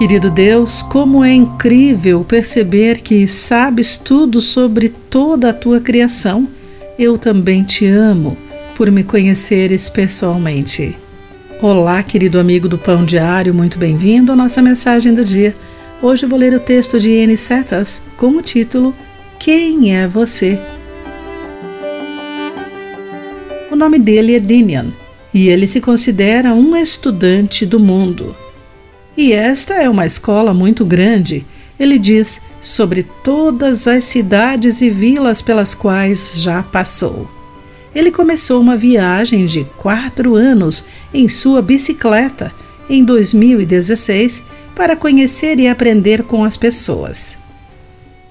Querido Deus, como é incrível perceber que sabes tudo sobre toda a tua criação. Eu também te amo por me conheceres pessoalmente. Olá, querido amigo do Pão Diário, muito bem-vindo à nossa mensagem do dia. Hoje vou ler o texto de N. Setas com o título Quem é você? O nome dele é Dinian e ele se considera um estudante do mundo. E esta é uma escola muito grande. Ele diz sobre todas as cidades e vilas pelas quais já passou. Ele começou uma viagem de quatro anos em sua bicicleta em 2016 para conhecer e aprender com as pessoas.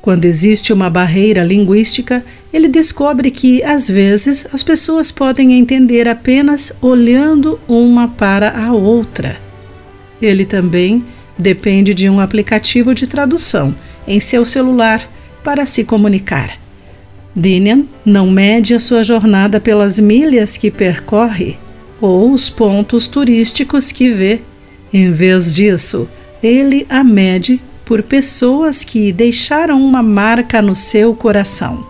Quando existe uma barreira linguística, ele descobre que, às vezes, as pessoas podem entender apenas olhando uma para a outra. Ele também depende de um aplicativo de tradução em seu celular para se comunicar. Dinian não mede a sua jornada pelas milhas que percorre ou os pontos turísticos que vê. Em vez disso, ele a mede por pessoas que deixaram uma marca no seu coração.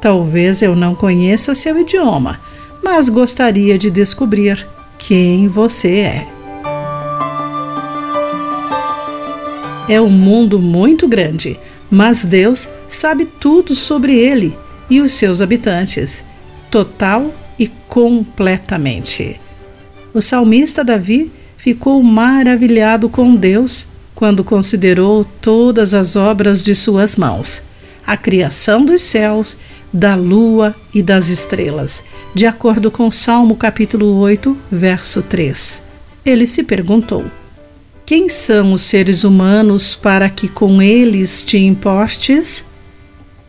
Talvez eu não conheça seu idioma, mas gostaria de descobrir quem você é. É um mundo muito grande, mas Deus sabe tudo sobre ele e os seus habitantes, total e completamente. O salmista Davi ficou maravilhado com Deus quando considerou todas as obras de suas mãos, a criação dos céus, da lua e das estrelas, de acordo com Salmo capítulo 8, verso 3. Ele se perguntou: quem são os seres humanos para que com eles te importes?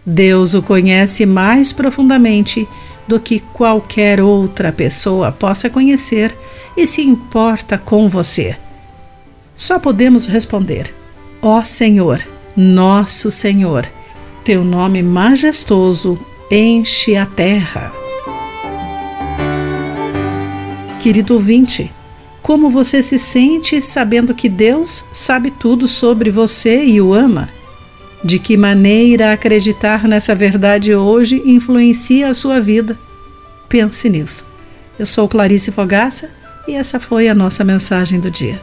Deus o conhece mais profundamente do que qualquer outra pessoa possa conhecer e se importa com você. Só podemos responder: Ó oh Senhor, nosso Senhor, teu nome majestoso enche a terra. Querido ouvinte, como você se sente sabendo que Deus sabe tudo sobre você e o ama? De que maneira acreditar nessa verdade hoje influencia a sua vida? Pense nisso. Eu sou Clarice Fogaça e essa foi a nossa mensagem do dia.